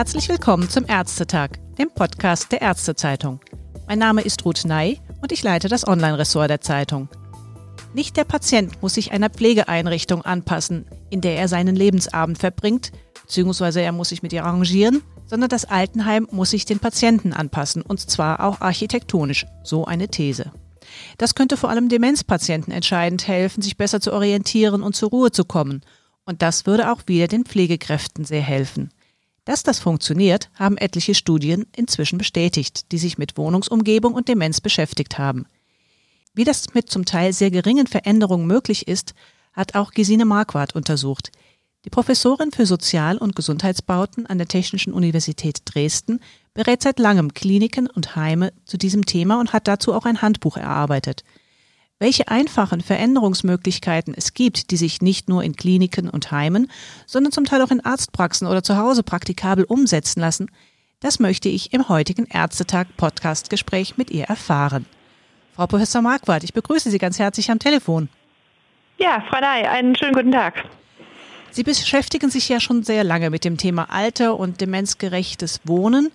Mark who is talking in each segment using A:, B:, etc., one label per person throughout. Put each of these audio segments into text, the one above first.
A: Herzlich willkommen zum Ärztetag, dem Podcast der Ärztezeitung. Mein Name ist Ruth Ney und ich leite das Online-Ressort der Zeitung. Nicht der Patient muss sich einer Pflegeeinrichtung anpassen, in der er seinen Lebensabend verbringt, beziehungsweise er muss sich mit ihr arrangieren, sondern das Altenheim muss sich den Patienten anpassen, und zwar auch architektonisch, so eine These. Das könnte vor allem Demenzpatienten entscheidend helfen, sich besser zu orientieren und zur Ruhe zu kommen. Und das würde auch wieder den Pflegekräften sehr helfen. Dass das funktioniert, haben etliche Studien inzwischen bestätigt, die sich mit Wohnungsumgebung und Demenz beschäftigt haben. Wie das mit zum Teil sehr geringen Veränderungen möglich ist, hat auch Gesine Marquardt untersucht. Die Professorin für Sozial- und Gesundheitsbauten an der Technischen Universität Dresden berät seit langem Kliniken und Heime zu diesem Thema und hat dazu auch ein Handbuch erarbeitet. Welche einfachen Veränderungsmöglichkeiten es gibt, die sich nicht nur in Kliniken und Heimen, sondern zum Teil auch in Arztpraxen oder zu Hause praktikabel umsetzen lassen, das möchte ich im heutigen Ärztetag Podcastgespräch mit ihr erfahren. Frau Professor Marquardt, ich begrüße Sie ganz herzlich am Telefon.
B: Ja, Frau Ney, einen schönen guten Tag.
A: Sie beschäftigen sich ja schon sehr lange mit dem Thema Alter und demenzgerechtes Wohnen.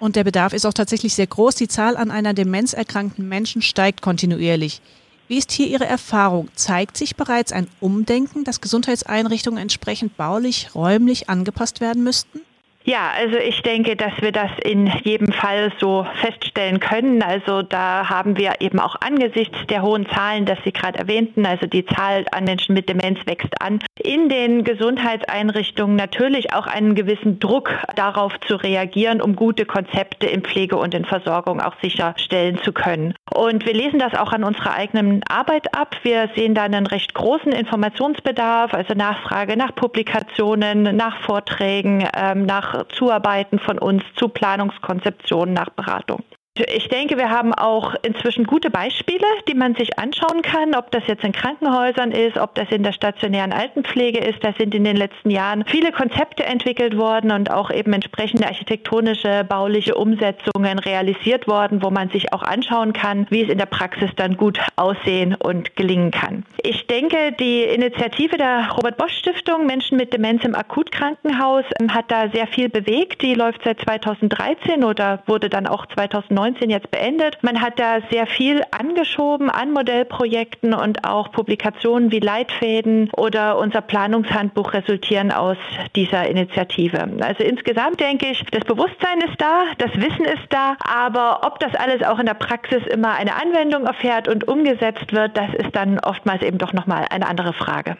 A: Und der Bedarf ist auch tatsächlich sehr groß. Die Zahl an einer Demenz erkrankten Menschen steigt kontinuierlich. Wie ist hier Ihre Erfahrung? Zeigt sich bereits ein Umdenken, dass Gesundheitseinrichtungen entsprechend baulich, räumlich angepasst werden müssten?
B: Ja, also ich denke, dass wir das in jedem Fall so feststellen können. Also da haben wir eben auch angesichts der hohen Zahlen, dass Sie gerade erwähnten, also die Zahl an Menschen mit Demenz wächst an, in den Gesundheitseinrichtungen natürlich auch einen gewissen Druck darauf zu reagieren, um gute Konzepte in Pflege und in Versorgung auch sicherstellen zu können. Und wir lesen das auch an unserer eigenen Arbeit ab. Wir sehen da einen recht großen Informationsbedarf, also Nachfrage nach Publikationen, nach Vorträgen, ähm, nach Zuarbeiten von uns zu Planungskonzeptionen nach Beratung. Ich denke, wir haben auch inzwischen gute Beispiele, die man sich anschauen kann, ob das jetzt in Krankenhäusern ist, ob das in der stationären Altenpflege ist. Da sind in den letzten Jahren viele Konzepte entwickelt worden und auch eben entsprechende architektonische, bauliche Umsetzungen realisiert worden, wo man sich auch anschauen kann, wie es in der Praxis dann gut aussehen und gelingen kann. Ich denke, die Initiative der Robert Bosch Stiftung Menschen mit Demenz im Akutkrankenhaus ähm, hat da sehr viel bewegt. Die läuft seit 2013 oder wurde dann auch 2019 2019 jetzt beendet. Man hat da sehr viel angeschoben an Modellprojekten und auch Publikationen wie Leitfäden oder unser Planungshandbuch resultieren aus dieser Initiative. Also insgesamt denke ich, das Bewusstsein ist da, das Wissen ist da, aber ob das alles auch in der Praxis immer eine Anwendung erfährt und umgesetzt wird, das ist dann oftmals eben doch nochmal eine andere Frage.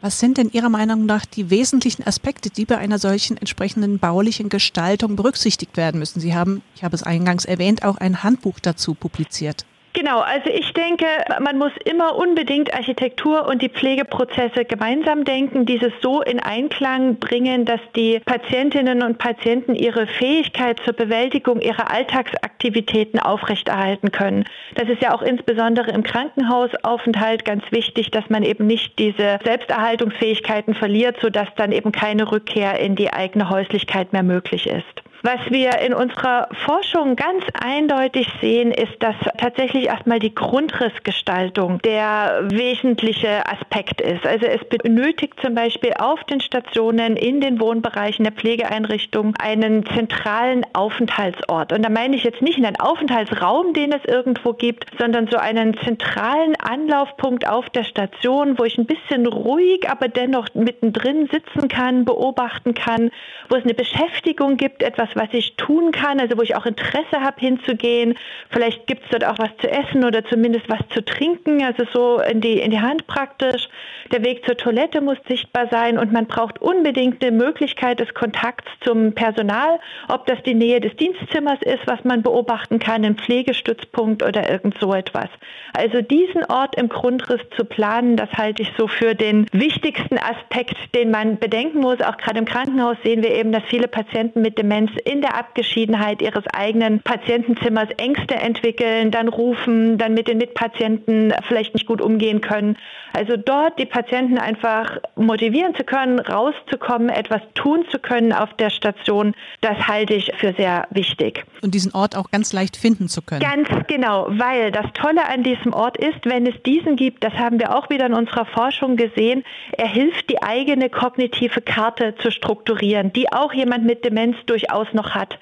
A: Was sind denn Ihrer Meinung nach die wesentlichen Aspekte, die bei einer solchen entsprechenden baulichen Gestaltung berücksichtigt werden müssen? Sie haben, ich habe es eingangs erwähnt, auch ein Handbuch dazu publiziert.
B: Genau, also ich denke, man muss immer unbedingt Architektur und die Pflegeprozesse gemeinsam denken, dieses so in Einklang bringen, dass die Patientinnen und Patienten ihre Fähigkeit zur Bewältigung ihrer Alltagsaktivitäten aufrechterhalten können. Das ist ja auch insbesondere im Krankenhausaufenthalt ganz wichtig, dass man eben nicht diese Selbsterhaltungsfähigkeiten verliert, sodass dann eben keine Rückkehr in die eigene Häuslichkeit mehr möglich ist. Was wir in unserer Forschung ganz eindeutig sehen, ist, dass tatsächlich erstmal die Grundrissgestaltung der wesentliche Aspekt ist. Also es benötigt zum Beispiel auf den Stationen, in den Wohnbereichen der Pflegeeinrichtung einen zentralen Aufenthaltsort. Und da meine ich jetzt nicht einen Aufenthaltsraum, den es irgendwo gibt, sondern so einen zentralen Anlaufpunkt auf der Station, wo ich ein bisschen ruhig, aber dennoch mittendrin sitzen kann, beobachten kann, wo es eine Beschäftigung gibt, etwas, was ich tun kann, also wo ich auch Interesse habe hinzugehen. Vielleicht gibt es dort auch was zu essen oder zumindest was zu trinken, also so in die, in die Hand praktisch. Der Weg zur Toilette muss sichtbar sein und man braucht unbedingt eine Möglichkeit des Kontakts zum Personal, ob das die Nähe des Dienstzimmers ist, was man beobachten kann, ein Pflegestützpunkt oder irgend so etwas. Also diesen Ort im Grundriss zu planen, das halte ich so für den wichtigsten Aspekt, den man bedenken muss. Auch gerade im Krankenhaus sehen wir eben, dass viele Patienten mit Demenz in der Abgeschiedenheit ihres eigenen Patientenzimmers Ängste entwickeln, dann rufen, dann mit den Mitpatienten vielleicht nicht gut umgehen können. Also dort die Patienten einfach motivieren zu können, rauszukommen, etwas tun zu können auf der Station, das halte ich für sehr wichtig.
A: Und diesen Ort auch ganz leicht finden zu können.
B: Ganz genau, weil das Tolle an diesem Ort ist, wenn es diesen gibt, das haben wir auch wieder in unserer Forschung gesehen, er hilft, die eigene kognitive Karte zu strukturieren, die auch jemand mit Demenz durchaus noch hat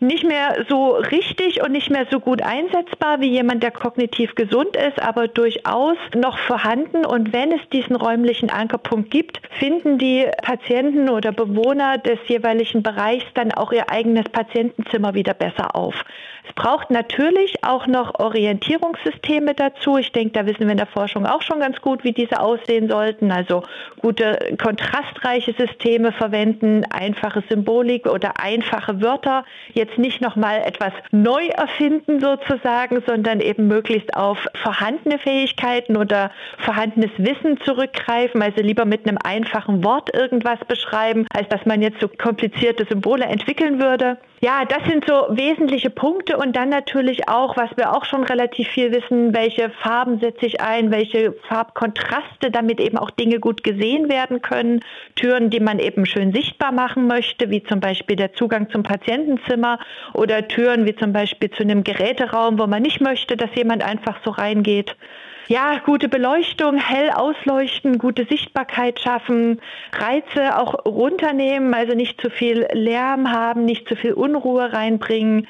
B: nicht mehr so richtig und nicht mehr so gut einsetzbar wie jemand, der kognitiv gesund ist, aber durchaus noch vorhanden. Und wenn es diesen räumlichen Ankerpunkt gibt, finden die Patienten oder Bewohner des jeweiligen Bereichs dann auch ihr eigenes Patientenzimmer wieder besser auf. Es braucht natürlich auch noch Orientierungssysteme dazu. Ich denke, da wissen wir in der Forschung auch schon ganz gut, wie diese aussehen sollten. Also gute kontrastreiche Systeme verwenden, einfache Symbolik oder einfache Wörter. Jetzt nicht nochmal etwas neu erfinden sozusagen, sondern eben möglichst auf vorhandene Fähigkeiten oder vorhandenes Wissen zurückgreifen. Also lieber mit einem einfachen Wort irgendwas beschreiben, als dass man jetzt so komplizierte Symbole entwickeln würde. Ja, das sind so wesentliche Punkte und dann natürlich auch, was wir auch schon relativ viel wissen, welche Farben setze ich ein, welche Farbkontraste, damit eben auch Dinge gut gesehen werden können. Türen, die man eben schön sichtbar machen möchte, wie zum Beispiel der Zugang zum Patientenzimmer oder Türen wie zum Beispiel zu einem Geräteraum, wo man nicht möchte, dass jemand einfach so reingeht ja, gute Beleuchtung, hell ausleuchten, gute Sichtbarkeit schaffen, Reize auch runternehmen, also nicht zu viel Lärm haben, nicht zu viel Unruhe reinbringen,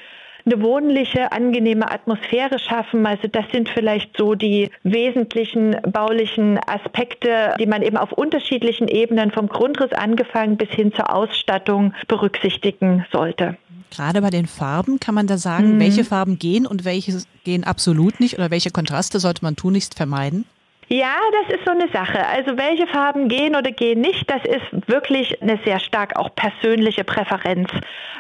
B: eine wohnliche, angenehme Atmosphäre schaffen. Also das sind vielleicht so die wesentlichen baulichen Aspekte, die man eben auf unterschiedlichen Ebenen vom Grundriss angefangen bis hin zur Ausstattung berücksichtigen sollte.
A: Gerade bei den Farben kann man da sagen, mhm. welche Farben gehen und welche gehen absolut nicht oder welche Kontraste sollte man tunlichst vermeiden?
B: Ja, das ist so eine Sache. Also welche Farben gehen oder gehen nicht, das ist wirklich eine sehr stark auch persönliche Präferenz.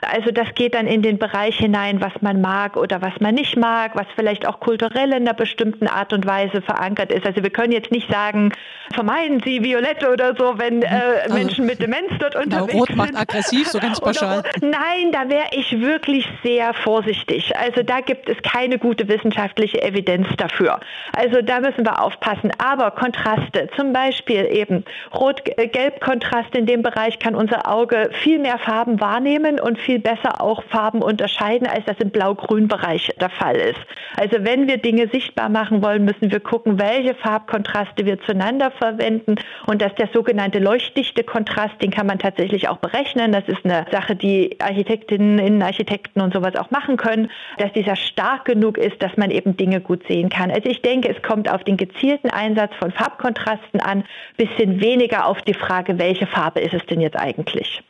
B: Also das geht dann in den Bereich hinein, was man mag oder was man nicht mag, was vielleicht auch kulturell in einer bestimmten Art und Weise verankert ist. Also wir können jetzt nicht sagen, vermeiden Sie Violette oder so, wenn äh, also, Menschen mit Demenz dort unterwegs
A: Rot sind. Rot macht aggressiv, so ganz pauschal.
B: Nein, da wäre ich wirklich sehr vorsichtig. Also da gibt es keine gute wissenschaftliche Evidenz dafür. Also da müssen wir aufpassen aber Kontraste, zum Beispiel eben Rot-Gelb-Kontrast in dem Bereich kann unser Auge viel mehr Farben wahrnehmen und viel besser auch Farben unterscheiden, als das im Blau-Grün-Bereich der Fall ist. Also wenn wir Dinge sichtbar machen wollen, müssen wir gucken, welche Farbkontraste wir zueinander verwenden und dass der sogenannte leuchtdichte Kontrast, den kann man tatsächlich auch berechnen. Das ist eine Sache, die Architektinnen, Innenarchitekten und sowas auch machen können, dass dieser stark genug ist, dass man eben Dinge gut sehen kann. Also ich denke, es kommt auf den gezielten Einsatz Einsatz von Farbkontrasten an, bisschen weniger auf die Frage, welche Farbe ist es denn jetzt eigentlich.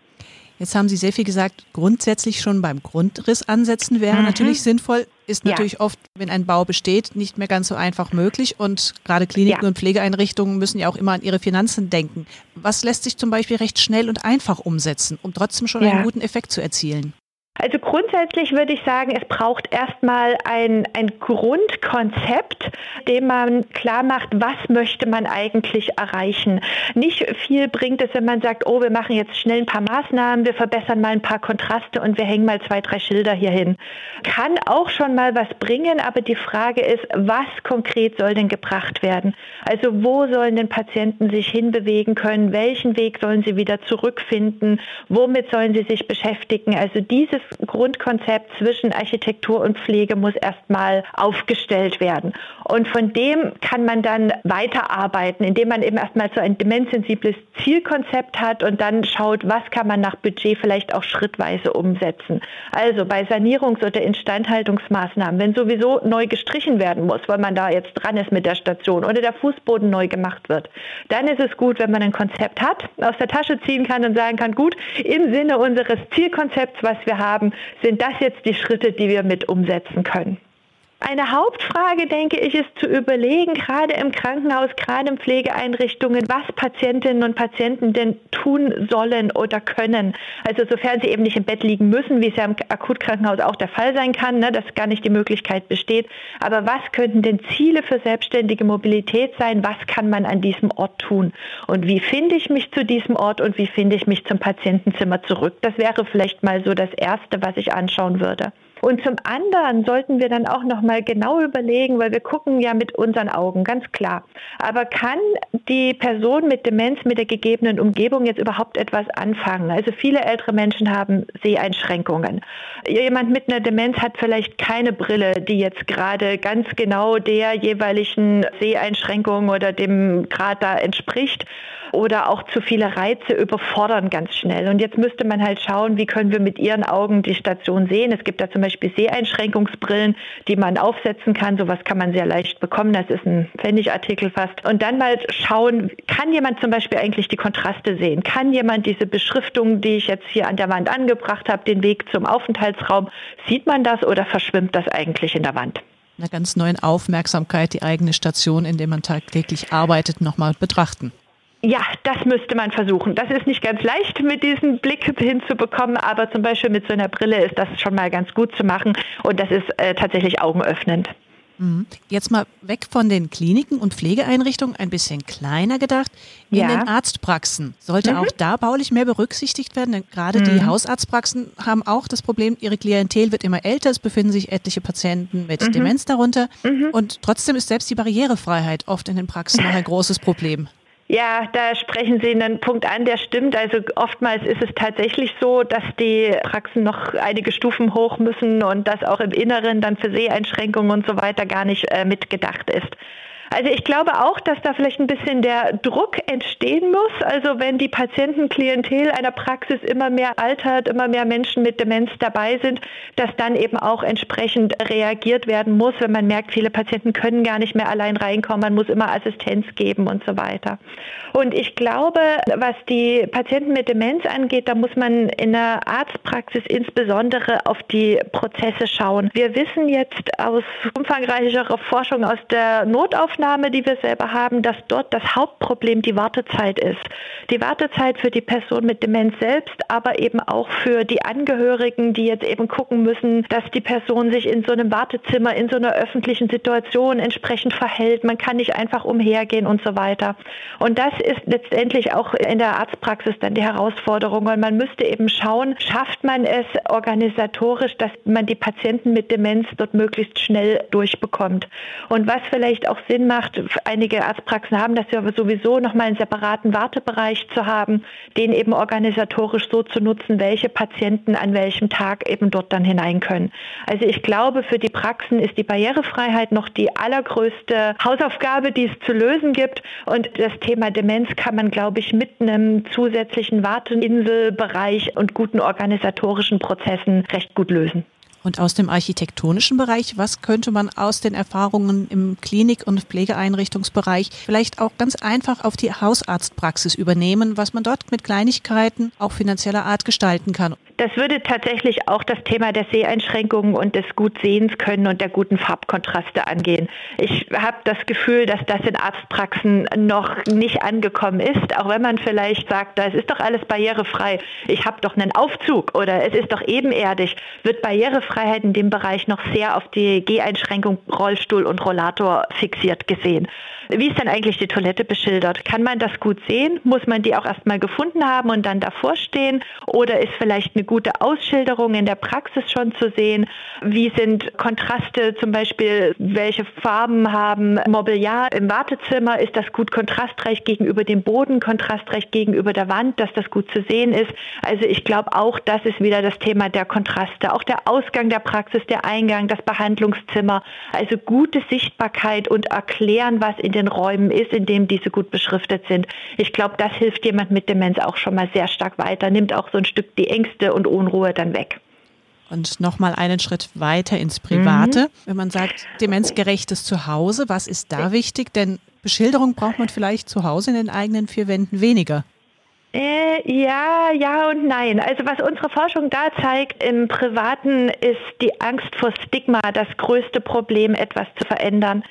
A: Jetzt haben Sie sehr viel gesagt, grundsätzlich schon beim Grundriss ansetzen wäre mhm. natürlich sinnvoll, ist natürlich ja. oft, wenn ein Bau besteht, nicht mehr ganz so einfach möglich und gerade Kliniken ja. und Pflegeeinrichtungen müssen ja auch immer an ihre Finanzen denken. Was lässt sich zum Beispiel recht schnell und einfach umsetzen, um trotzdem schon ja. einen guten Effekt zu erzielen?
B: Also grundsätzlich würde ich sagen, es braucht erstmal ein, ein Grundkonzept, dem man klar macht, was möchte man eigentlich erreichen. Nicht viel bringt es, wenn man sagt, oh, wir machen jetzt schnell ein paar Maßnahmen, wir verbessern mal ein paar Kontraste und wir hängen mal zwei, drei Schilder hier hin. Kann auch schon mal was bringen, aber die Frage ist, was konkret soll denn gebracht werden? Also wo sollen denn Patienten sich hinbewegen können? Welchen Weg sollen sie wieder zurückfinden? Womit sollen sie sich beschäftigen? Also dieses Grundkonzept zwischen Architektur und Pflege muss erstmal aufgestellt werden. Und von dem kann man dann weiterarbeiten, indem man eben erstmal so ein demenzsensibles Zielkonzept hat und dann schaut, was kann man nach Budget vielleicht auch schrittweise umsetzen. Also bei Sanierungs- oder Instandhaltungsmaßnahmen, wenn sowieso neu gestrichen werden muss, weil man da jetzt dran ist mit der Station oder der Fußboden neu gemacht wird, dann ist es gut, wenn man ein Konzept hat, aus der Tasche ziehen kann und sagen kann, gut, im Sinne unseres Zielkonzepts, was wir haben, haben, sind das jetzt die Schritte, die wir mit umsetzen können. Eine Hauptfrage, denke ich, ist zu überlegen, gerade im Krankenhaus, gerade in Pflegeeinrichtungen, was Patientinnen und Patienten denn tun sollen oder können. Also sofern sie eben nicht im Bett liegen müssen, wie es ja im Akutkrankenhaus auch der Fall sein kann, ne, dass gar nicht die Möglichkeit besteht. Aber was könnten denn Ziele für selbstständige Mobilität sein? Was kann man an diesem Ort tun? Und wie finde ich mich zu diesem Ort und wie finde ich mich zum Patientenzimmer zurück? Das wäre vielleicht mal so das Erste, was ich anschauen würde. Und zum anderen sollten wir dann auch noch mal genau überlegen, weil wir gucken ja mit unseren Augen, ganz klar. Aber kann die Person mit Demenz mit der gegebenen Umgebung jetzt überhaupt etwas anfangen? Also viele ältere Menschen haben Seheinschränkungen. Jemand mit einer Demenz hat vielleicht keine Brille, die jetzt gerade ganz genau der jeweiligen Seheinschränkung oder dem Grad da entspricht oder auch zu viele Reize überfordern ganz schnell. Und jetzt müsste man halt schauen, wie können wir mit ihren Augen die Station sehen. Es gibt da zum Beispiel Seheinschränkungsbrillen, die man aufsetzen kann. Sowas kann man sehr leicht bekommen. Das ist ein Pfennigartikel fast. Und dann mal schauen, kann jemand zum Beispiel eigentlich die Kontraste sehen? Kann jemand diese Beschriftung, die ich jetzt hier an der Wand angebracht habe, den Weg zum Aufenthaltsraum, sieht man das oder verschwimmt das eigentlich in der Wand?
A: Einer ganz neuen Aufmerksamkeit, die eigene Station, in der man tagtäglich arbeitet, nochmal betrachten.
B: Ja, das müsste man versuchen. Das ist nicht ganz leicht mit diesem Blick hinzubekommen, aber zum Beispiel mit so einer Brille ist das schon mal ganz gut zu machen und das ist äh, tatsächlich augenöffnend.
A: Mhm. Jetzt mal weg von den Kliniken und Pflegeeinrichtungen, ein bisschen kleiner gedacht. In ja. den Arztpraxen sollte mhm. auch da baulich mehr berücksichtigt werden, denn gerade mhm. die Hausarztpraxen haben auch das Problem, ihre Klientel wird immer älter, es befinden sich etliche Patienten mit mhm. Demenz darunter mhm. und trotzdem ist selbst die Barrierefreiheit oft in den Praxen noch ein großes Problem.
B: Ja, da sprechen Sie einen Punkt an, der stimmt. Also oftmals ist es tatsächlich so, dass die Praxen noch einige Stufen hoch müssen und dass auch im Inneren dann für Seheinschränkungen und so weiter gar nicht äh, mitgedacht ist. Also ich glaube auch, dass da vielleicht ein bisschen der Druck entstehen muss. Also wenn die Patientenklientel einer Praxis immer mehr altert, immer mehr Menschen mit Demenz dabei sind, dass dann eben auch entsprechend reagiert werden muss, wenn man merkt, viele Patienten können gar nicht mehr allein reinkommen, man muss immer Assistenz geben und so weiter. Und ich glaube, was die Patienten mit Demenz angeht, da muss man in der Arztpraxis insbesondere auf die Prozesse schauen. Wir wissen jetzt aus umfangreicher Forschung aus der Notaufnahme, die wir selber haben, dass dort das Hauptproblem die Wartezeit ist. Die Wartezeit für die Person mit Demenz selbst, aber eben auch für die Angehörigen, die jetzt eben gucken müssen, dass die Person sich in so einem Wartezimmer, in so einer öffentlichen Situation entsprechend verhält. Man kann nicht einfach umhergehen und so weiter. Und das ist letztendlich auch in der Arztpraxis dann die Herausforderung, weil man müsste eben schauen, schafft man es organisatorisch, dass man die Patienten mit Demenz dort möglichst schnell durchbekommt. Und was vielleicht auch Sinn macht, einige Arztpraxen haben das ja sowieso nochmal einen separaten Wartebereich zu haben, den eben organisatorisch so zu nutzen, welche Patienten an welchem Tag eben dort dann hinein können. Also ich glaube, für die Praxen ist die Barrierefreiheit noch die allergrößte Hausaufgabe, die es zu lösen gibt. Und das Thema Demenz kann man, glaube ich, mit einem zusätzlichen Warteinselbereich und guten organisatorischen Prozessen recht gut lösen.
A: Und aus dem architektonischen Bereich, was könnte man aus den Erfahrungen im Klinik- und Pflegeeinrichtungsbereich vielleicht auch ganz einfach auf die Hausarztpraxis übernehmen, was man dort mit Kleinigkeiten auch finanzieller Art gestalten kann?
B: Das würde tatsächlich auch das Thema der Seheinschränkungen und des Gutsehens können und der guten Farbkontraste angehen. Ich habe das Gefühl, dass das in Arztpraxen noch nicht angekommen ist, auch wenn man vielleicht sagt, das ist doch alles barrierefrei. Ich habe doch einen Aufzug oder es ist doch ebenerdig, wird Barrierefreiheit in dem Bereich noch sehr auf die Geheinschränkung Rollstuhl und Rollator fixiert gesehen. Wie ist denn eigentlich die Toilette beschildert? Kann man das gut sehen? Muss man die auch erstmal gefunden haben und dann davor stehen? Oder ist vielleicht eine gute Ausschilderung in der Praxis schon zu sehen? Wie sind Kontraste zum Beispiel? Welche Farben haben Mobiliar im Wartezimmer? Ist das gut kontrastreich gegenüber dem Boden, kontrastreich gegenüber der Wand, dass das gut zu sehen ist? Also ich glaube auch, das ist wieder das Thema der Kontraste. Auch der Ausgang der Praxis, der Eingang, das Behandlungszimmer. Also gute Sichtbarkeit und erklären, was in den Räumen ist, in dem diese gut beschriftet sind. Ich glaube, das hilft jemand mit Demenz auch schon mal sehr stark weiter, nimmt auch so ein Stück die Ängste und Unruhe dann weg.
A: Und nochmal einen Schritt weiter ins Private. Mhm. Wenn man sagt, demenzgerechtes Zuhause, was ist da wichtig? Denn Beschilderung braucht man vielleicht zu Hause in den eigenen vier Wänden weniger.
B: Äh, ja, ja und nein. Also was unsere Forschung da zeigt, im Privaten ist die Angst vor Stigma das größte Problem, etwas zu verändern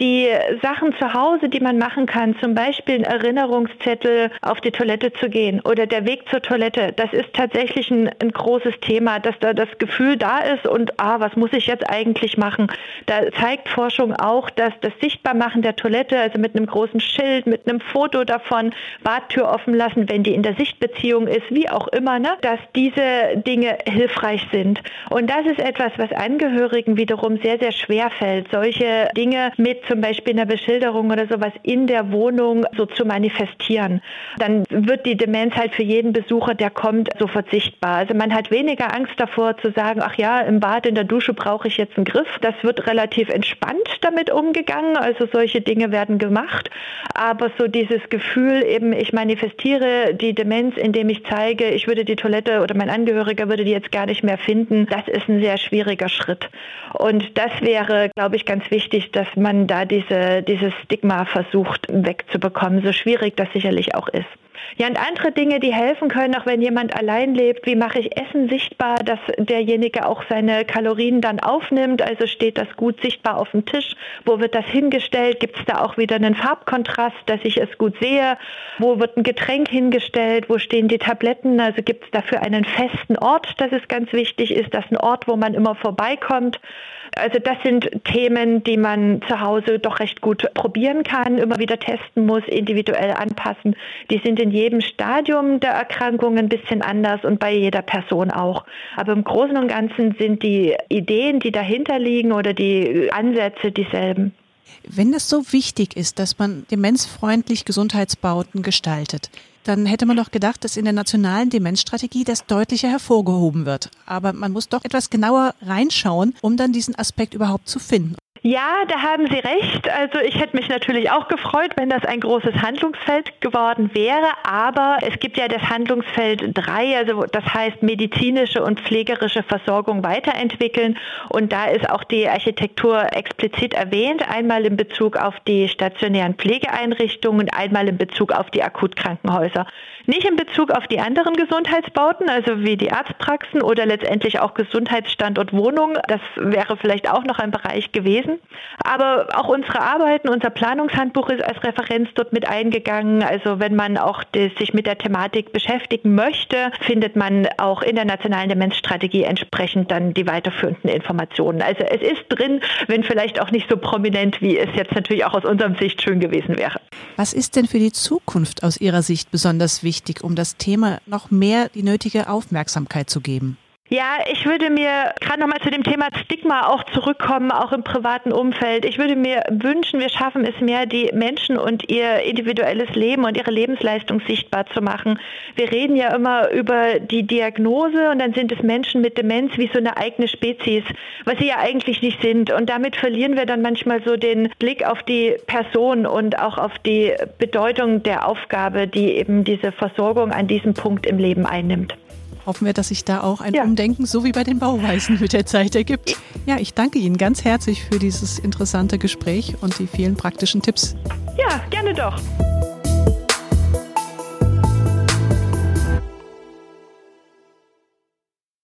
B: die Sachen zu Hause, die man machen kann, zum Beispiel ein Erinnerungszettel auf die Toilette zu gehen oder der Weg zur Toilette, das ist tatsächlich ein, ein großes Thema, dass da das Gefühl da ist und ah, was muss ich jetzt eigentlich machen? Da zeigt Forschung auch, dass das Sichtbarmachen der Toilette, also mit einem großen Schild, mit einem Foto davon, Badtür offen lassen, wenn die in der Sichtbeziehung ist, wie auch immer, ne, dass diese Dinge hilfreich sind. Und das ist etwas, was Angehörigen wiederum sehr, sehr schwer fällt, solche Dinge mit zum Beispiel in der Beschilderung oder sowas in der Wohnung so zu manifestieren. Dann wird die Demenz halt für jeden Besucher, der kommt, sofort sichtbar. Also man hat weniger Angst davor zu sagen, ach ja, im Bad, in der Dusche brauche ich jetzt einen Griff. Das wird relativ entspannt damit umgegangen. Also solche Dinge werden gemacht. Aber so dieses Gefühl eben, ich manifestiere die Demenz, indem ich zeige, ich würde die Toilette oder mein Angehöriger würde die jetzt gar nicht mehr finden, das ist ein sehr schwieriger Schritt. Und das wäre, glaube ich, ganz wichtig, dass man da diese, dieses Stigma versucht wegzubekommen, so schwierig das sicherlich auch ist. Ja, und andere Dinge, die helfen können, auch wenn jemand allein lebt, wie mache ich Essen sichtbar, dass derjenige auch seine Kalorien dann aufnimmt, also steht das gut sichtbar auf dem Tisch, wo wird das hingestellt, gibt es da auch wieder einen Farbkontrast, dass ich es gut sehe, wo wird ein Getränk hingestellt, wo stehen die Tabletten, also gibt es dafür einen festen Ort, das ist ganz wichtig, ist? Das ein Ort, wo man immer vorbeikommt. Also das sind Themen, die man zu Hause doch recht gut probieren kann, immer wieder testen muss, individuell anpassen. Die sind in jedem Stadium der Erkrankung ein bisschen anders und bei jeder Person auch. Aber im Großen und Ganzen sind die Ideen, die dahinter liegen oder die Ansätze dieselben.
A: Wenn es so wichtig ist, dass man demenzfreundlich Gesundheitsbauten gestaltet, dann hätte man doch gedacht, dass in der nationalen Demenzstrategie das deutlicher hervorgehoben wird. Aber man muss doch etwas genauer reinschauen, um dann diesen Aspekt überhaupt zu finden.
B: Ja, da haben Sie recht. Also ich hätte mich natürlich auch gefreut, wenn das ein großes Handlungsfeld geworden wäre. Aber es gibt ja das Handlungsfeld 3, also das heißt medizinische und pflegerische Versorgung weiterentwickeln. Und da ist auch die Architektur explizit erwähnt, einmal in Bezug auf die stationären Pflegeeinrichtungen und einmal in Bezug auf die Akutkrankenhäuser. Nicht in Bezug auf die anderen Gesundheitsbauten, also wie die Arztpraxen oder letztendlich auch Gesundheitsstandort Wohnung. Das wäre vielleicht auch noch ein Bereich gewesen. Aber auch unsere Arbeiten, unser Planungshandbuch ist als Referenz dort mit eingegangen. Also wenn man auch die, sich mit der Thematik beschäftigen möchte, findet man auch in der nationalen Demenzstrategie entsprechend dann die weiterführenden Informationen. Also es ist drin, wenn vielleicht auch nicht so prominent, wie es jetzt natürlich auch aus unserem Sicht schön gewesen wäre.
A: Was ist denn für die Zukunft aus Ihrer Sicht besonders wichtig, um das Thema noch mehr die nötige Aufmerksamkeit zu geben?
B: Ja, ich würde mir gerade nochmal zu dem Thema Stigma auch zurückkommen, auch im privaten Umfeld. Ich würde mir wünschen, wir schaffen es mehr, die Menschen und ihr individuelles Leben und ihre Lebensleistung sichtbar zu machen. Wir reden ja immer über die Diagnose und dann sind es Menschen mit Demenz wie so eine eigene Spezies, was sie ja eigentlich nicht sind. Und damit verlieren wir dann manchmal so den Blick auf die Person und auch auf die Bedeutung der Aufgabe, die eben diese Versorgung an diesem Punkt im Leben einnimmt
A: hoffen wir, dass sich da auch ein ja. Umdenken, so wie bei den Bauweisen mit der Zeit ergibt. Ja, ich danke Ihnen ganz herzlich für dieses interessante Gespräch und die vielen praktischen Tipps.
B: Ja, gerne doch.